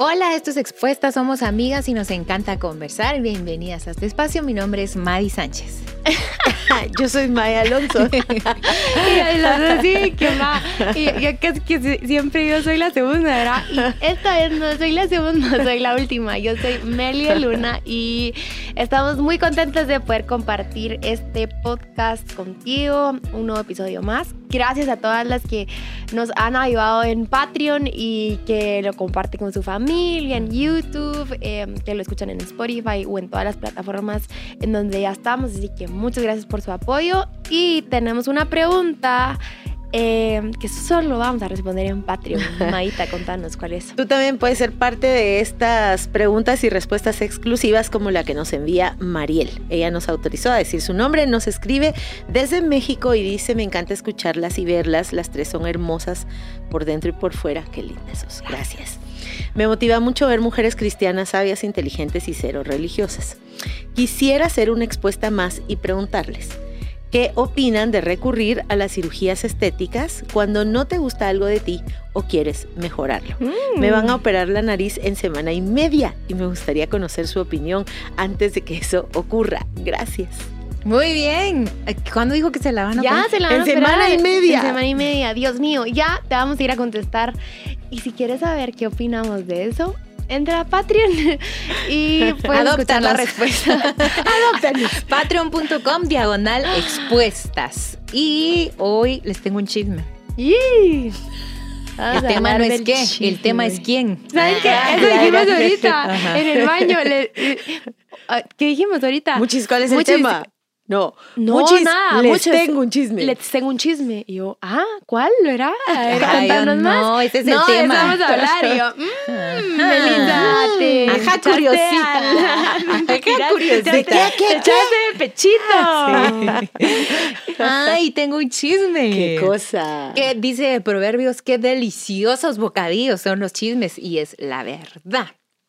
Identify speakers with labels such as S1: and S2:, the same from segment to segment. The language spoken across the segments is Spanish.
S1: Hola, esto es Expuesta, somos amigas y nos encanta conversar. Bienvenidas a este espacio. Mi nombre es Madi Sánchez.
S2: yo soy Maya Alonso.
S3: y las sí, que va. Y yo que siempre yo soy la segunda, ¿verdad? Y esta vez no soy la segunda, soy la última. Yo soy Melia Luna y estamos muy contentas de poder compartir este podcast contigo, un nuevo episodio más. Gracias a todas las que nos han ayudado en Patreon y que lo comparten con su familia, en YouTube, eh, que lo escuchan en Spotify o en todas las plataformas en donde ya estamos. Así que muchas gracias por su apoyo. Y tenemos una pregunta eh, que solo vamos a responder en Patreon. Maíta, contanos cuál es.
S2: Tú también puedes ser parte de estas preguntas y respuestas exclusivas como la que nos envía Mariel. Ella nos autorizó a decir su nombre, nos escribe desde México y dice, me encanta escucharlas y verlas, las tres son hermosas por dentro y por fuera. Qué lindas sos. Gracias. Me motiva mucho ver mujeres cristianas sabias, inteligentes y cero religiosas. Quisiera hacer una expuesta más y preguntarles, ¿qué opinan de recurrir a las cirugías estéticas cuando no te gusta algo de ti o quieres mejorarlo?
S3: Mm.
S2: Me van a operar la nariz en semana y media y me gustaría conocer su opinión antes de que eso ocurra. Gracias.
S1: Muy bien. ¿Cuándo dijo que se la van a
S3: Ya
S1: operar?
S3: se la van
S2: En
S3: a operar
S2: semana y media.
S3: En semana y media. Dios mío, ya te vamos a ir a contestar. Y si quieres saber qué opinamos de eso, entra a Patreon y puedes escuchar la respuesta. Adóptanos.
S1: Patreon.com diagonal expuestas. Y hoy les tengo un chisme.
S3: Vamos
S1: El tema no es qué, el tema es quién.
S3: ¿Saben qué?
S2: Ah,
S3: Eso dijimos ahorita en el baño. Le- eh, ¿Qué dijimos ahorita?
S2: Muchis, ¿cuál es el tema? No,
S3: No,
S2: Muchis,
S3: nada,
S2: les
S3: muchos-
S2: tengo un chisme.
S3: Les tengo un chisme. Y yo, ah, ¿cuál lo era? A ver,
S1: Ay,
S3: más.
S1: no, ese es el
S3: no,
S1: tema.
S3: eso vamos a hablar. Y yo, mmm,
S1: Ajá.
S3: Melissa, te
S1: Ajá, curiosita.
S3: al-
S1: Ajá,
S3: te tiraste-
S1: curiosita.
S3: te-
S2: ¿Qué, qué,
S3: de pechito.
S1: Ay, tengo un chisme.
S2: ¿Qué cosa?
S1: Que dice Proverbios, qué deliciosos bocadillos son los chismes. Y es la verdad.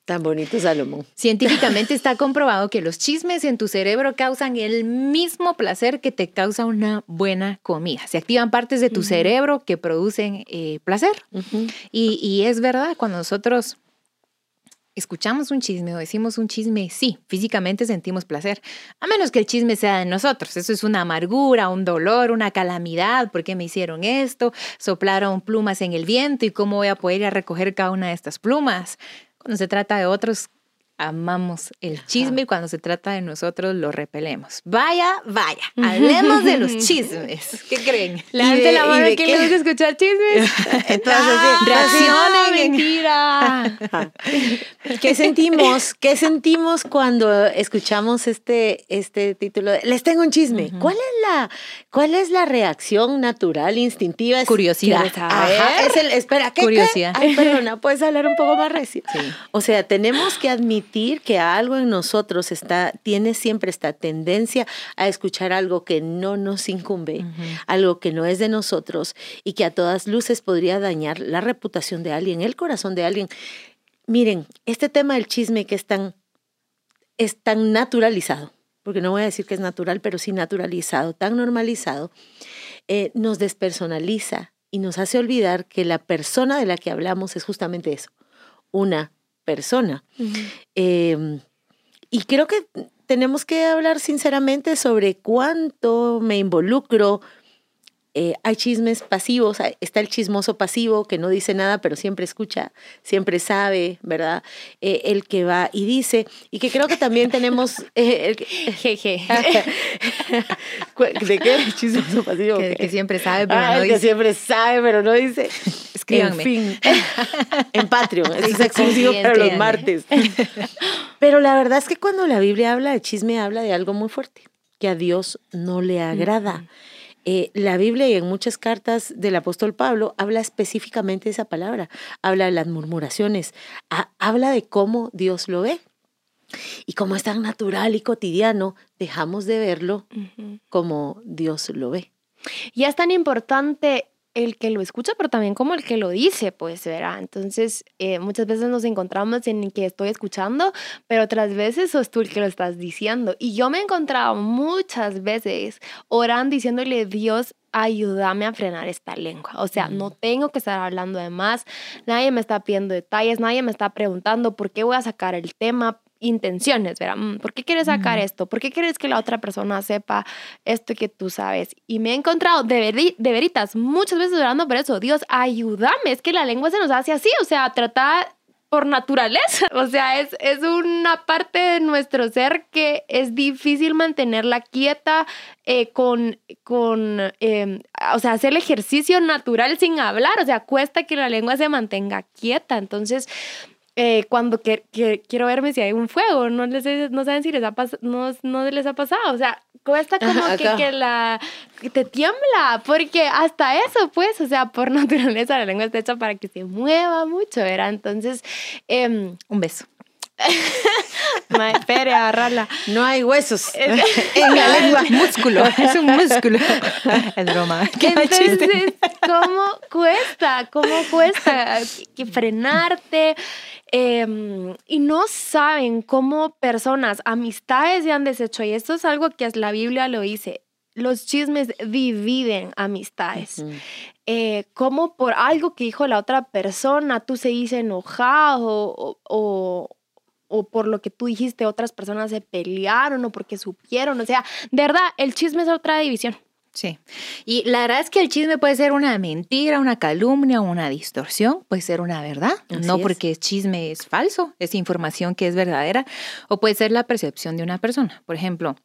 S2: Tan bonito Salomón.
S1: Científicamente está comprobado que los chismes en tu cerebro causan el mismo placer que te causa una buena comida. Se activan partes de tu cerebro que producen eh, placer. Y, y es verdad, cuando nosotros escuchamos un chisme o decimos un chisme, sí, físicamente sentimos placer. A menos que el chisme sea de nosotros. Eso es una amargura, un dolor, una calamidad. ¿Por qué me hicieron esto? Soplaron plumas en el viento y cómo voy a poder ir a recoger cada una de estas plumas. Cuando se trata de otros, amamos el chisme y cuando se trata de nosotros, lo repelemos. Vaya, vaya, hablemos de los chismes. ¿Qué creen?
S3: Levante
S2: de-
S3: la mano
S2: de
S3: que
S2: qué?
S3: le gusta escuchar chismes.
S2: Entonces,
S3: Ah, mentira.
S2: ¿Qué sentimos? ¿Qué sentimos cuando escuchamos este, este título? Les tengo un chisme. ¿Cuál es la, cuál es la reacción natural, instintiva?
S1: Curiosidad.
S2: Es el, espera, ¿qué, qué?
S1: Curiosidad.
S2: Ay, perdona, ¿puedes hablar un poco más recio?
S1: Sí.
S2: O sea, tenemos que admitir que algo en nosotros está, tiene siempre esta tendencia a escuchar algo que no nos incumbe, algo que no es de nosotros y que a todas luces podría dañar la reputación de alguien, el corazón de alguien. Miren, este tema del chisme que es tan, es tan naturalizado, porque no voy a decir que es natural, pero sí naturalizado, tan normalizado, eh, nos despersonaliza y nos hace olvidar que la persona de la que hablamos es justamente eso, una persona. Eh, y creo que tenemos que hablar sinceramente sobre cuánto me involucro. Eh, hay chismes pasivos, está el chismoso pasivo que no dice nada, pero siempre escucha, siempre sabe, ¿verdad? Eh, el que va y dice, y que creo que también tenemos... eh, el que-
S3: Jeje.
S2: ¿De qué? ¿Chismoso pasivo?
S1: Que, siempre sabe, pero
S2: Ah,
S1: no
S2: el que
S1: dice.
S2: siempre sabe, pero no dice.
S1: Escríbanme.
S2: En fin, en Patreon. Es
S3: Sí,
S2: exclusivo para los martes. Pero la verdad es que cuando la Biblia habla de chisme, habla de algo muy fuerte, que a Dios no le agrada. Eh, la Biblia y en muchas cartas del apóstol Pablo habla específicamente de esa palabra, habla de las murmuraciones, ha- habla de cómo Dios lo ve. Y como es tan natural y cotidiano, dejamos de verlo como Dios lo ve.
S3: Y es tan importante el que lo escucha, pero también como el que lo dice, pues, ¿verdad? Entonces, eh, muchas veces nos encontramos en que estoy escuchando, pero otras veces sos tú el que lo estás diciendo. Y yo me he encontrado muchas veces orando, diciéndole, Dios, ayúdame a frenar esta lengua. O sea, no tengo que estar hablando de más, nadie me está pidiendo detalles, nadie me está preguntando por qué voy a sacar el tema, intenciones, ¿verdad? Mm, ¿Por qué quieres sacar esto? ¿Por qué quieres que la otra persona sepa esto que tú sabes? Y me he encontrado de, de veritas muchas veces orando por eso. Dios, ayúdame. Es que la lengua se nos hace así, o sea, tratar por naturaleza. O sea, es, es una parte de nuestro ser que es difícil mantenerla quieta eh, con, con em, o sea, hacer el ejercicio natural sin hablar. O sea, cuesta que la lengua se mantenga quieta. Entonces, eh, cuando que, quiero verme si hay un fuego, no, les, no saben si les ha no, no les ha pasado, o sea, cuesta como que, que, la que te tiembla, porque hasta eso, pues, o sea, por naturaleza la lengua está hecha para que se mueva mucho, ¿verdad? Entonces, eh,
S1: un beso.
S3: Espere, agarrarla.
S2: No hay huesos
S1: en la lengua. músculo, es un músculo. Es broma.
S3: Entonces, ¿cómo cuesta? ¿Cómo cuesta que frenarte? Em, y no saben cómo personas, amistades se han deshecho. Y esto es algo que la Biblia lo dice. Los chismes dividen amistades. Eh, como por algo que dijo la otra persona, tú se dice enojado o, o por lo que tú dijiste, otras personas se pelearon o porque supieron. O sea, de verdad, el chisme es otra división.
S1: Sí. Y la verdad es que el chisme puede ser una mentira, una calumnia, una distorsión, puede ser una verdad, no porque el chisme es falso, es información que es verdadera, o puede ser la percepción de una persona. Por ejemplo,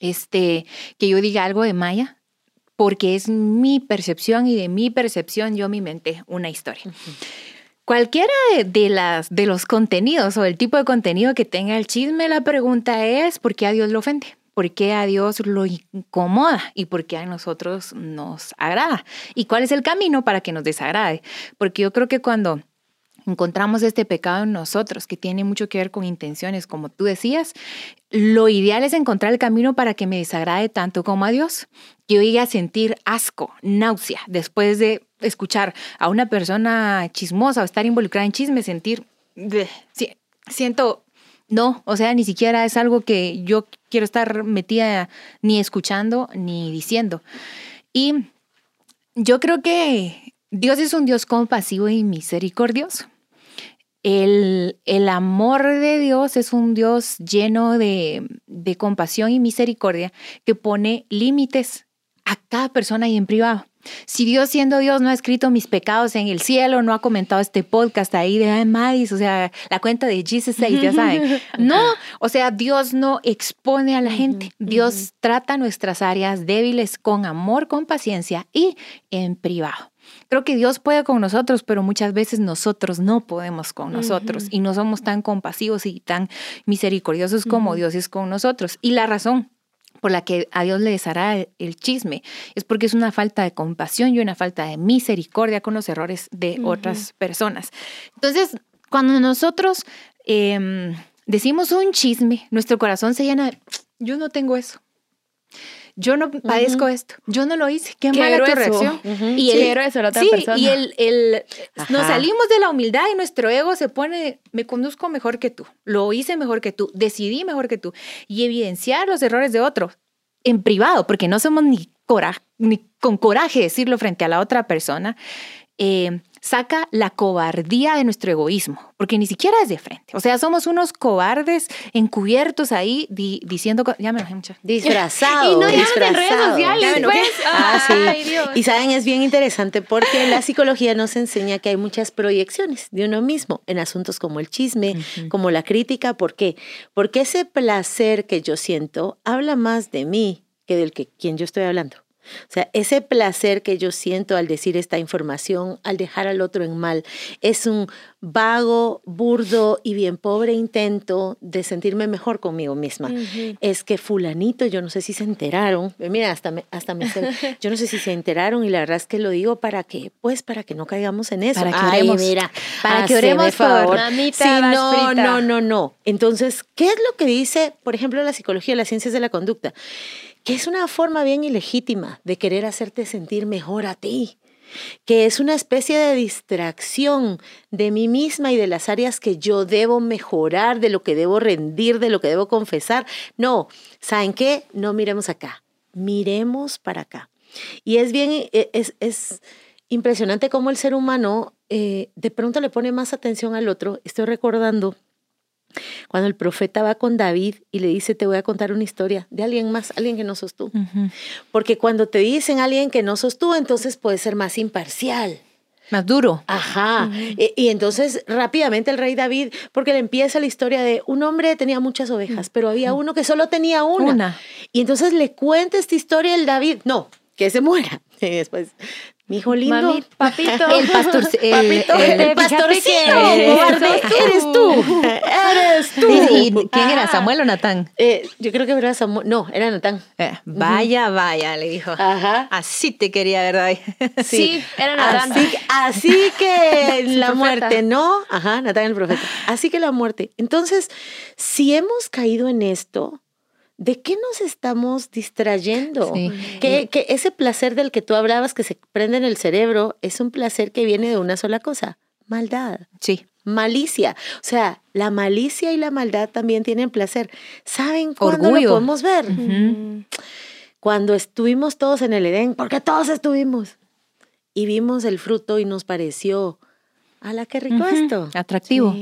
S1: este, que yo diga algo de Maya, porque es mi percepción y de mi percepción yo me inventé una historia. Cualquiera de, las, de los contenidos o el tipo de contenido que tenga el chisme, la pregunta es ¿por qué a Dios lo ofende? ¿Por qué a Dios lo incomoda y por qué a nosotros nos agrada? ¿Y cuál es el camino para que nos desagrade? Porque yo creo que cuando encontramos este pecado en nosotros, que tiene mucho que ver con intenciones, como tú decías, lo ideal es encontrar el camino para que me desagrade tanto como a Dios. Que yo llegue a sentir asco, náusea, después de escuchar a una persona chismosa o estar involucrada en chisme, sentir, siento no, o sea, ni siquiera es algo que yo quiero estar metida ni escuchando ni diciendo. Y yo creo que Dios es un Dios compasivo y misericordioso. El, el amor de Dios es un Dios lleno de, de compasión y misericordia que pone límites a cada persona y en privado. Si Dios siendo Dios no ha escrito mis pecados en el cielo, no ha comentado este podcast ahí de Ay, Madis, o sea, la cuenta de Jesus 6, ya saben. No, o sea, Dios no expone a la gente. Dios trata nuestras áreas débiles con amor, con paciencia y en privado. Creo que Dios puede con nosotros, pero muchas veces nosotros no podemos con nosotros y no somos tan compasivos y tan misericordiosos como Dios es con nosotros. Y la razón por la que a Dios le deshará el chisme, es porque es una falta de compasión y una falta de misericordia con los errores de otras personas. Entonces, cuando nosotros em, decimos un chisme, nuestro corazón se llena de, yo no tengo eso yo no padezco esto, yo no lo hice, qué, mala tu reacción.
S3: Y el, eso, la otra
S1: sí,
S3: persona.
S1: y el, el nos salimos de la humildad y nuestro ego se pone, me conduzco mejor que tú, lo hice mejor que tú, decidí mejor que tú, y evidenciar los errores de otros en privado, porque no somos ni, ni con coraje decirlo frente a la otra persona. Eh, saca la cobardía de nuestro egoísmo, porque ni siquiera es de frente. O sea, somos unos cobardes encubiertos ahí diciendo, ya me enojé mucho.
S2: Disfrazados. y no disfrazado. en redes sociales. Pues. Ah, sí. Y saben, es bien interesante porque la psicología nos enseña que hay muchas proyecciones de uno mismo en asuntos como el chisme, como la crítica. ¿Por qué? Porque ese placer que yo siento habla más de mí que del que quien yo estoy hablando. O sea, ese placer que yo siento al decir esta información, al dejar al otro en mal, es un vago, burdo y bien pobre intento de sentirme mejor conmigo misma. Es que fulanito, yo no sé si se enteraron, eh, mira, hasta me, hasta me yo no sé si se enteraron y la verdad es que lo digo para que, pues, para que no caigamos en eso.
S1: Para que oremos, mira, para que oremos
S2: por sí, no, no, no, no. Entonces, ¿qué es lo que dice, por ejemplo, la psicología, las ciencias de la conducta? Que es una forma bien ilegítima de querer hacerte sentir mejor a ti, que es una especie de distracción de mí misma y de las áreas que yo debo mejorar, de lo que debo rendir, de lo que debo confesar. No, ¿saben qué? No miremos acá, miremos para acá. Y es bien, e, es, es impresionante cómo el ser humano eh, de pronto le pone más atención al otro. Estoy recordando cuando el profeta va con David y le dice, te voy a contar una historia de alguien más, alguien que no sos tú. Porque cuando te dicen alguien que no sos tú, entonces puede ser más imparcial.
S1: Más duro.
S2: Ajá. E, y, entonces rápidamente el rey David, porque le empieza la historia de un hombre tenía muchas ovejas, pero había uno que solo tenía una. una. Y entonces le cuenta esta historia el David, no, que se muera. Y después, mi hijo lindo. Mami,
S3: papito.
S1: El pastor. El,
S2: papito, el, el pastorcito. Eres tú. Eres tú.
S1: ¿Y, quién era? ¿Samuel o Natán?
S2: Eh, yo creo que era Samuel. No, era Natán.
S1: Eh, vaya, vaya, le dijo. Ajá. Así te quería, ¿verdad?
S3: Sí, sí era Natán.
S2: Así, así que la muerte, ¿no? Ajá, Natán el profeta. Así que la muerte. Entonces, si hemos caído en esto, ¿de qué nos estamos distrayendo? Que, que, ese placer del que tú hablabas que se prende en el cerebro es un placer que viene de una sola cosa, maldad.
S1: Sí.
S2: Malicia. O sea, la malicia y la maldad también tienen placer. ¿Saben cuándo lo podemos ver? Cuando estuvimos todos en el Edén, porque todos estuvimos. Y vimos el fruto y nos pareció, a la que rico esto!
S1: Atractivo.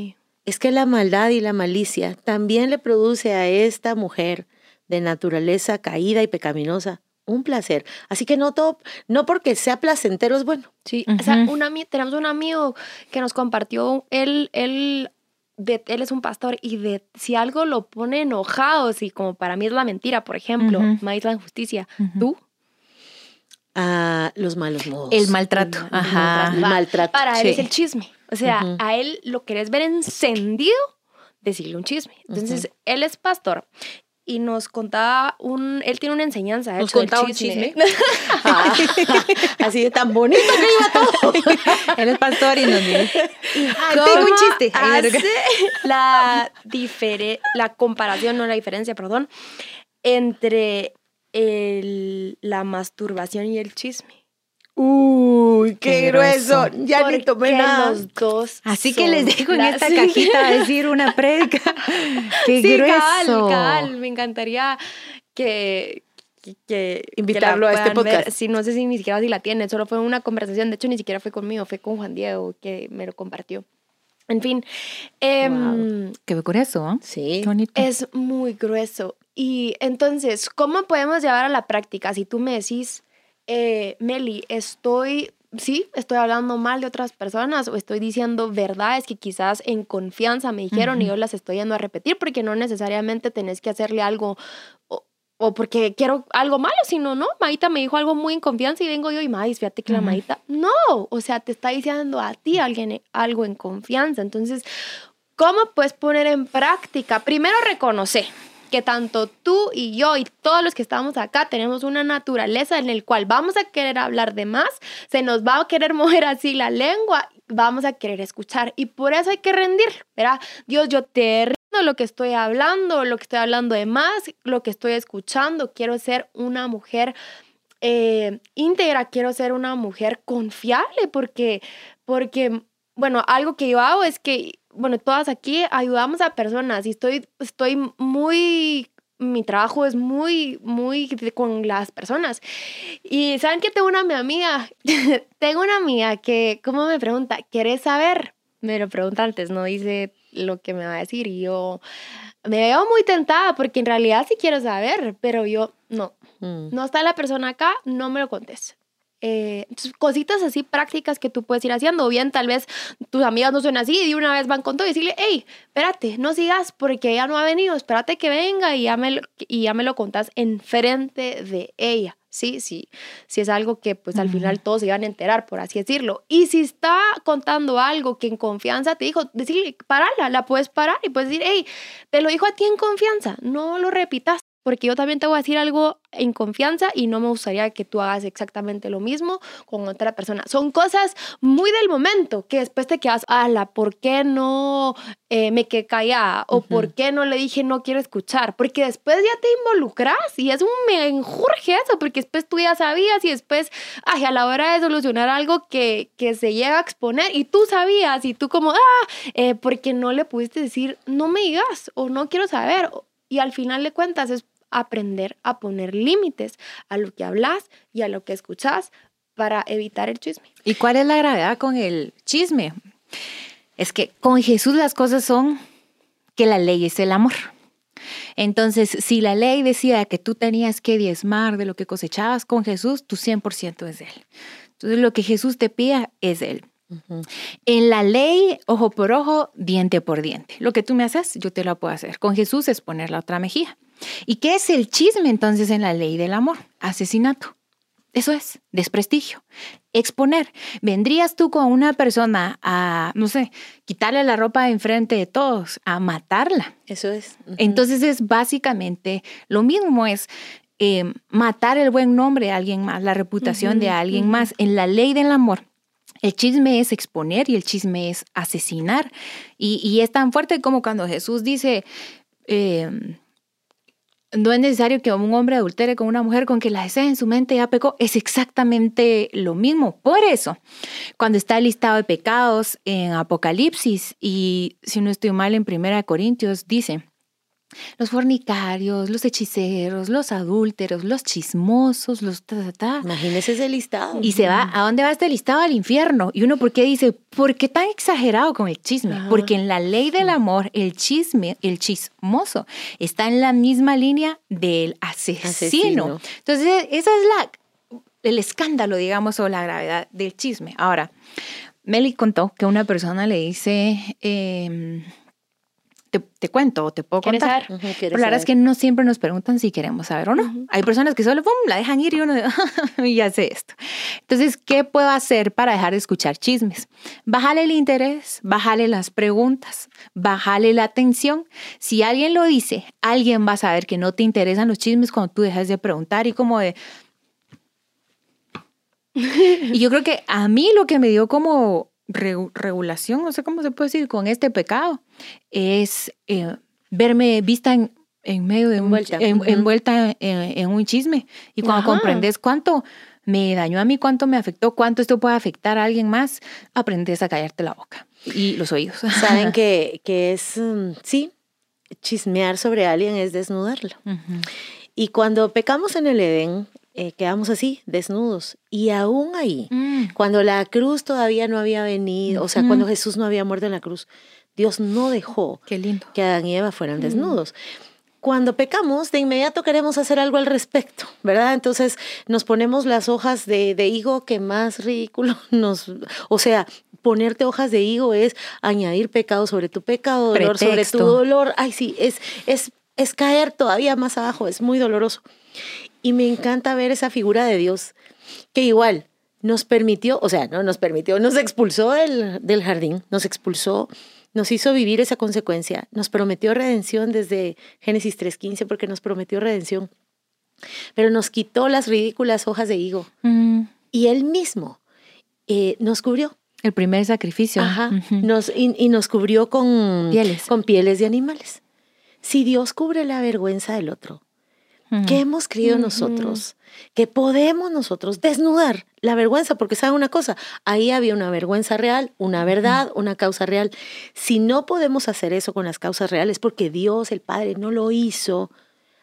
S2: Es que la maldad y la malicia también le produce a esta mujer de naturaleza caída y pecaminosa, un placer. Así que no todo, no porque sea placentero es bueno.
S3: Sí, o sea, tenemos un amigo que nos compartió, él, él, de, él es un pastor y de si algo lo pone enojado, si como para mí es la mentira, por ejemplo, maíz la injusticia, ¿tú?
S2: Ah, los malos modos.
S1: El maltrato.
S2: Ajá. El maltrato.
S3: Para él es el chisme. O sea, a él lo querés ver encendido, decirle un chisme. Entonces, él es pastor y nos contaba un, él tiene una enseñanza.
S1: Nos contaba un chisme.
S2: Ah, así de tan bonito que iba todo.
S1: él es pastor y nos dice,
S3: tengo un chiste. Hace la, la comparación, no la diferencia, perdón, entre el, la masturbación y el chisme.
S2: Uy, qué, grueso. Ya ni tomé nada.
S3: los dos.
S1: Así que les dejo en esta cajita decir una predica. Qué sí, grueso.
S3: Cabal, Me encantaría que, que
S2: invitarlo a este podcast.
S3: Sí, no sé si ni siquiera si la tiene, solo fue una conversación, de hecho ni siquiera fue conmigo, fue con Juan Diego que me lo compartió. En fin, eh,
S1: qué grueso, ¿eh?
S2: Sí.
S3: Es muy grueso. Y entonces, ¿cómo podemos llevar a la práctica? Si tú me decís, eh, Meli, estoy, sí, estoy hablando mal de otras personas o estoy diciendo verdades que quizás en confianza me dijeron y yo las estoy yendo a repetir porque no necesariamente tenés que hacerle algo o, porque quiero algo malo, sino no, Maíta me dijo algo muy en confianza y vengo yo y Maíz, fíjate que la Maíta, no, o sea, te está diciendo a ti alguien algo en confianza. Entonces, ¿cómo puedes poner en práctica? Primero reconocer que tanto tú y yo y todos los que estamos acá tenemos una naturaleza en el cual vamos a querer hablar de más, se nos va a querer mover así la lengua, vamos a querer escuchar y por eso hay que rendir, ¿verdad? Dios, yo te rindo lo que estoy hablando, lo que estoy hablando de más, lo que estoy escuchando, quiero ser una mujer eh, íntegra, quiero ser una mujer confiable porque, porque, bueno, algo que yo hago es que bueno, todas aquí ayudamos a personas y estoy, estoy muy, mi trabajo es muy, muy con las personas. Y saben que tengo una amiga, tengo una amiga que, ¿cómo me pregunta? ¿Quieres saber? Me lo pregunta antes, no dice lo que me va a decir y yo me veo muy tentada porque en realidad sí quiero saber, pero yo no. Mm. No está la persona acá, no me lo contes. Eh, cositas así prácticas que tú puedes ir haciendo. O bien, tal vez tus amigas no son así y de una vez van con todo y decirle, hey, espérate, no sigas porque ella no ha venido, espérate que venga y ya me, y ya me lo contás enfrente de ella. Sí, sí, si es algo que pues al final todos se iban a enterar, por así decirlo. Y si está contando algo que en confianza te dijo, decirle, parala, la puedes parar y puedes decir, hey, te lo dijo a ti en confianza, no lo repitas porque yo también te voy a decir algo en confianza y no me gustaría que tú hagas exactamente lo mismo con otra persona. Son cosas muy del momento que después te quedas, ala, ¿por qué no eh, me quedé callada? ¿O por qué no le dije no quiero escuchar? Porque después ya te involucras y es un me enjurge eso, porque después tú ya sabías y después, ay, a la hora de solucionar algo que, que se llega a exponer y tú sabías y tú como, ah, eh, porque no le pudiste decir no me digas o no quiero saber. Y al final de cuentas es aprender a poner límites a lo que hablas y a lo que escuchas para evitar el chisme.
S1: ¿Y cuál es la gravedad con el chisme? Es que con Jesús las cosas son que la ley es el amor. Entonces, si la ley decía que tú tenías que diezmar de lo que cosechabas con Jesús, tu 100% es de Él. Entonces, lo que Jesús te pida es de Él. En la ley, ojo por ojo, diente por diente. Lo que tú me haces, yo te lo puedo hacer. Con Jesús es poner la otra mejilla. ¿Y qué es el chisme entonces en la ley del amor? Asesinato. Eso es, desprestigio. Exponer. ¿Vendrías tú con una persona a, no sé, quitarle la ropa enfrente de todos, a matarla?
S2: Eso es.
S1: Entonces es básicamente lo mismo, es eh, matar el buen nombre de alguien más, la reputación de alguien más. En la ley del amor, el chisme es exponer y el chisme es asesinar. Y, es tan fuerte como cuando Jesús dice, eh, no es necesario que un hombre adultere con una mujer con que la desee en su mente ya pecó. Es exactamente lo mismo. Por eso, cuando está el listado de pecados en Apocalipsis y si no estoy mal en Primera Corintios, dice, los fornicarios, los hechiceros, los adúlteros, los chismosos, los ta, ta, ta.
S2: Imagínese ese listado.
S1: Y se va, ¿a dónde va este listado? Al infierno. Y uno, ¿por qué dice, ¿por qué tan exagerado con el chisme? Porque en la ley del amor, el chisme, el chismoso, está en la misma línea del asesino. Entonces, esa es la, el escándalo, digamos, o la gravedad del chisme. Ahora, Meli contó que una persona le dice... Em, te, cuento o te puedo contar. Pero la verdad es que no siempre nos preguntan si queremos saber o no. Hay personas que solo la dejan ir y uno y hace esto. Entonces, ¿qué puedo hacer para dejar de escuchar chismes? Bájale el interés, bájale las preguntas, bájale la atención. Si alguien lo dice, alguien va a saber que no te interesan los chismes cuando tú dejas de preguntar y como de... y yo creo que a mí lo que me dio como regulación, no sé cómo se puede decir, con este pecado, es eh, verme vista en, en medio de envuelta, un, envuelta en, un chisme. Y cuando comprendes cuánto me dañó a mí, cuánto me afectó, cuánto esto puede afectar a alguien más, aprendes a callarte la boca y los oídos.
S2: Saben que, que es, mm, sí, chismear sobre alguien es desnudarlo. Y cuando pecamos en el Edén, eh, quedamos así, desnudos. Y aún ahí, mm. cuando la cruz todavía no había venido, o sea, cuando Jesús no había muerto en la cruz, Dios no dejó que Adán y Eva fueran mm. desnudos. Cuando pecamos, de inmediato queremos hacer algo al respecto, ¿verdad? Entonces nos ponemos las hojas de, de higo que más ridículo nos... O sea, ponerte hojas de higo es añadir pecado sobre tu pecado, dolor sobre tu dolor. Ay, sí, es, es, es caer todavía más abajo, es muy doloroso. Y me encanta ver esa figura de Dios que igual nos permitió, o sea, no nos permitió, nos expulsó del, del jardín, nos expulsó, nos hizo vivir esa consecuencia, nos prometió redención desde Génesis 3.15 porque nos prometió redención, pero nos quitó las ridículas hojas de higo mm. y él mismo eh, nos cubrió.
S1: El primer sacrificio.
S2: Ajá, nos, y, nos cubrió con
S1: pieles.
S2: con pieles de animales. Si Dios cubre la vergüenza del otro, ¿Qué hemos creído nosotros? Que podemos nosotros desnudar la vergüenza, porque saben una cosa, ahí había una vergüenza real, una verdad, una causa real. Si no podemos hacer eso con las causas reales, porque Dios, el Padre, no lo hizo,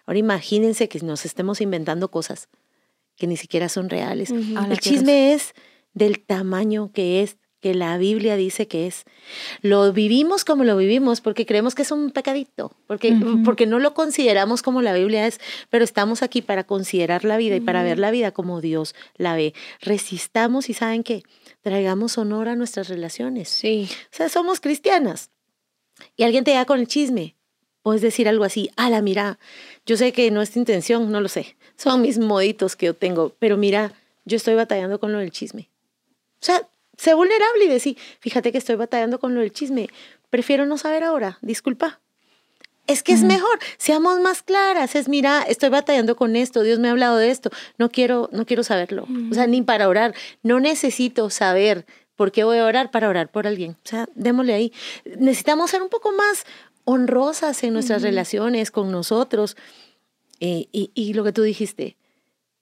S2: ahora imagínense que nos estemos inventando cosas que ni siquiera son reales. El chisme es del tamaño que es que la Biblia dice que es. Lo vivimos como lo vivimos porque creemos que es un pecadito, porque, porque no lo consideramos como la Biblia es, pero estamos aquí para considerar la vida y para ver la vida como Dios la ve. Resistamos y saben que traigamos honor a nuestras relaciones.
S3: Sí.
S2: O sea, somos cristianas. Y alguien te da con el chisme. Puedes decir algo así, ala, mira, yo sé que no es tu intención, no lo sé. Son mis moditos que yo tengo, pero mira, yo estoy batallando con lo del chisme. O sea, Sé vulnerable y decir, fíjate que estoy batallando con lo del chisme, prefiero no saber ahora, disculpa. Es que es mejor, seamos más claras, es mira, estoy batallando con esto, Dios me ha hablado de esto, no quiero, no quiero saberlo. O sea, ni para orar, no necesito saber por qué voy a orar para orar por alguien. O sea, démosle ahí. Necesitamos ser un poco más honrosas en nuestras relaciones con nosotros. Eh, y, y lo que tú dijiste,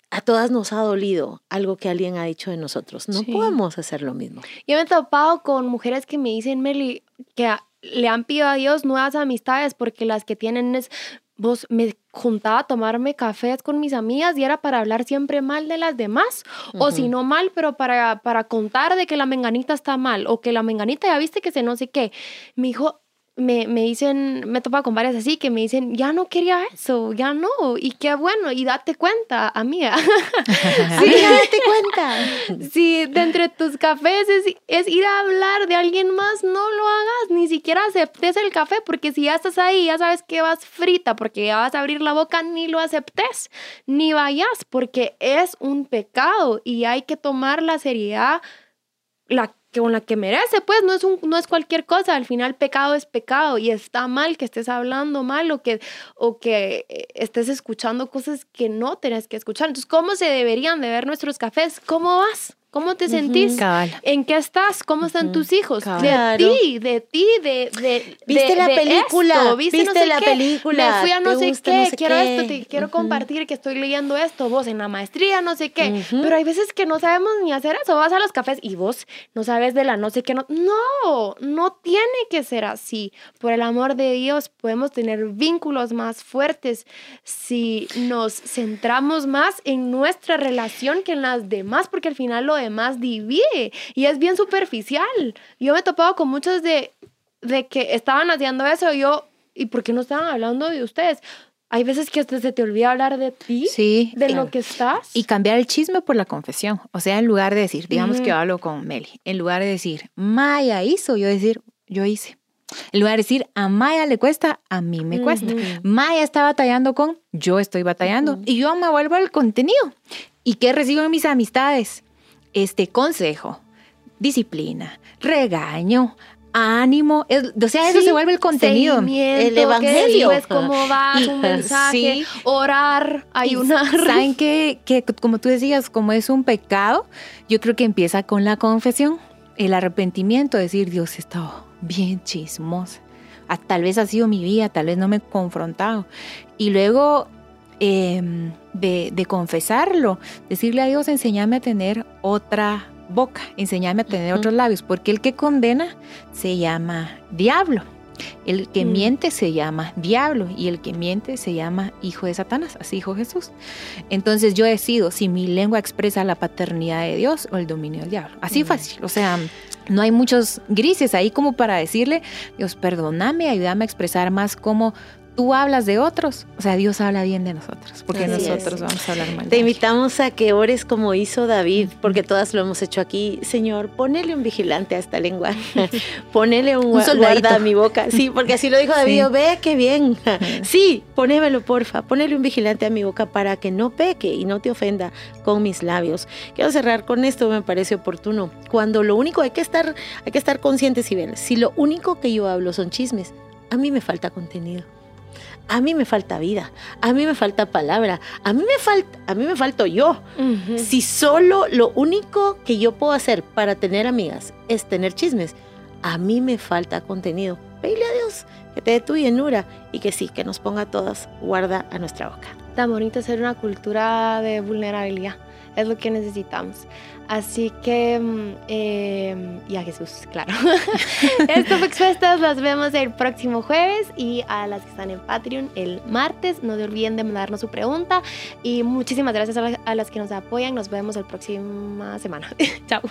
S2: a todas nos ha dolido algo que alguien ha dicho de nosotros. No podemos hacer lo mismo.
S3: Yo me he topado con mujeres que me dicen, Meli, que le han pedido a Dios nuevas amistades porque las que tienen es vos me juntaba a tomarme cafés con mis amigas y era para hablar siempre mal de las demás, o si no mal, pero para, para contar de que la menganita está mal, o que la menganita ya viste que se no sé qué. Me dijo, me, me dicen, me topa con varias así que me dicen, ya no quería eso, ya no, y qué bueno, y date cuenta, amiga.
S2: sí, date cuenta.
S3: Si de entre tus cafés es, es, ir a hablar de alguien más, no lo hagas, ni siquiera aceptes el café, porque si ya estás ahí, ya sabes que vas frita, porque ya vas a abrir la boca, ni lo aceptes, ni vayas, porque es un pecado y hay que tomar la seriedad la con la que merece, pues no es, un, no es cualquier cosa, al final pecado es pecado y está mal que estés hablando mal o que, o que eh, estés escuchando cosas que no tenés que escuchar. Entonces, ¿cómo se deberían de ver nuestros cafés? ¿Cómo vas? ¿Cómo te sentís? ¿En qué estás? ¿Cómo están tus hijos? De ti, de ti, de... de
S2: ¿Viste la película? ¿Viste, la película?
S3: Me fui a no sé qué, quiero esto, te quiero compartir que estoy leyendo esto, vos en la maestría, no sé qué. Pero hay veces que no sabemos ni hacer eso. Vas a los cafés y vos no sabes de la no sé qué. No, no, no tiene que ser así. Por el amor de Dios, podemos tener vínculos más fuertes si nos centramos más en nuestra relación que en las demás, porque al final lo demás divide y es bien superficial. Yo me he topado con muchos de, de que estaban haciendo eso y yo, ¿y por qué no estaban hablando de ustedes? Hay veces que hasta se te olvida hablar de ti,
S1: sí,
S3: de lo que estás.
S1: Y cambiar el chisme por la confesión. O sea, en lugar de decir, digamos que yo hablo con Meli, en lugar de decir, Maya hizo, yo decir, yo hice. En lugar de decir, a Maya le cuesta, a mí me cuesta. Maya está batallando con, yo estoy batallando. Y yo me vuelvo al contenido. ¿Y qué recibo en mis amistades? Este consejo, disciplina, regaño, ánimo, o sea, eso se vuelve el contenido,
S3: el evangelio. Es cómo va un mensaje, orar, ayunar.
S1: Saben que, que, como tú decías, como es un pecado, yo creo que empieza con la confesión, el arrepentimiento, decir, Dios, estado bien chismosa. Ah, tal vez ha sido mi vida, tal vez no me he confrontado. Y luego Em, de, confesarlo, decirle a Dios, enséñame a tener otra boca, enséñame a tener otros labios, porque el que condena se llama diablo. El que mm. miente se llama diablo y el que miente se llama hijo de Satanás, así dijo Jesús. Entonces yo decido si mi lengua expresa la paternidad de Dios o el dominio del diablo. Así fácil, o sea, no hay muchos grises ahí como para decirle, Dios, perdóname, ayúdame a expresar más como tú hablas de otros, o sea, Dios habla bien de nosotros, porque nosotros vamos a hablar mal.
S2: Te invitamos a que ores como hizo David, porque todas lo hemos hecho aquí. Señor, ponele un vigilante a esta lengua, ponele un, un guarda a mi boca. Sí, porque así lo dijo David, ve qué bien. sí, ponémelo porfa, ponele un vigilante a mi boca para que no peque y no te ofenda con mis labios. Quiero cerrar con esto, me parece oportuno. Cuando lo único hay que estar, hay que estar conscientes y ver, si lo único que yo hablo son chismes, a mí me falta contenido a mí me falta vida, a mí me falta palabra, a mí me falta, a mí me falto yo. Si solo lo único que yo puedo hacer para tener amigas es tener chismes, a mí me falta contenido. Pídele a Dios que te dé tu llenura y que sí, que nos ponga todas guarda a nuestra boca.
S3: Tan bonito ser una cultura de vulnerabilidad, es lo que necesitamos. Así que, em, y a Jesús, claro. Esto fue Expuestas, las vemos el próximo jueves y a las que están en Patreon el martes. No se olviden de mandarnos su pregunta y muchísimas gracias a, las que nos apoyan. Nos vemos la próxima semana. Chao.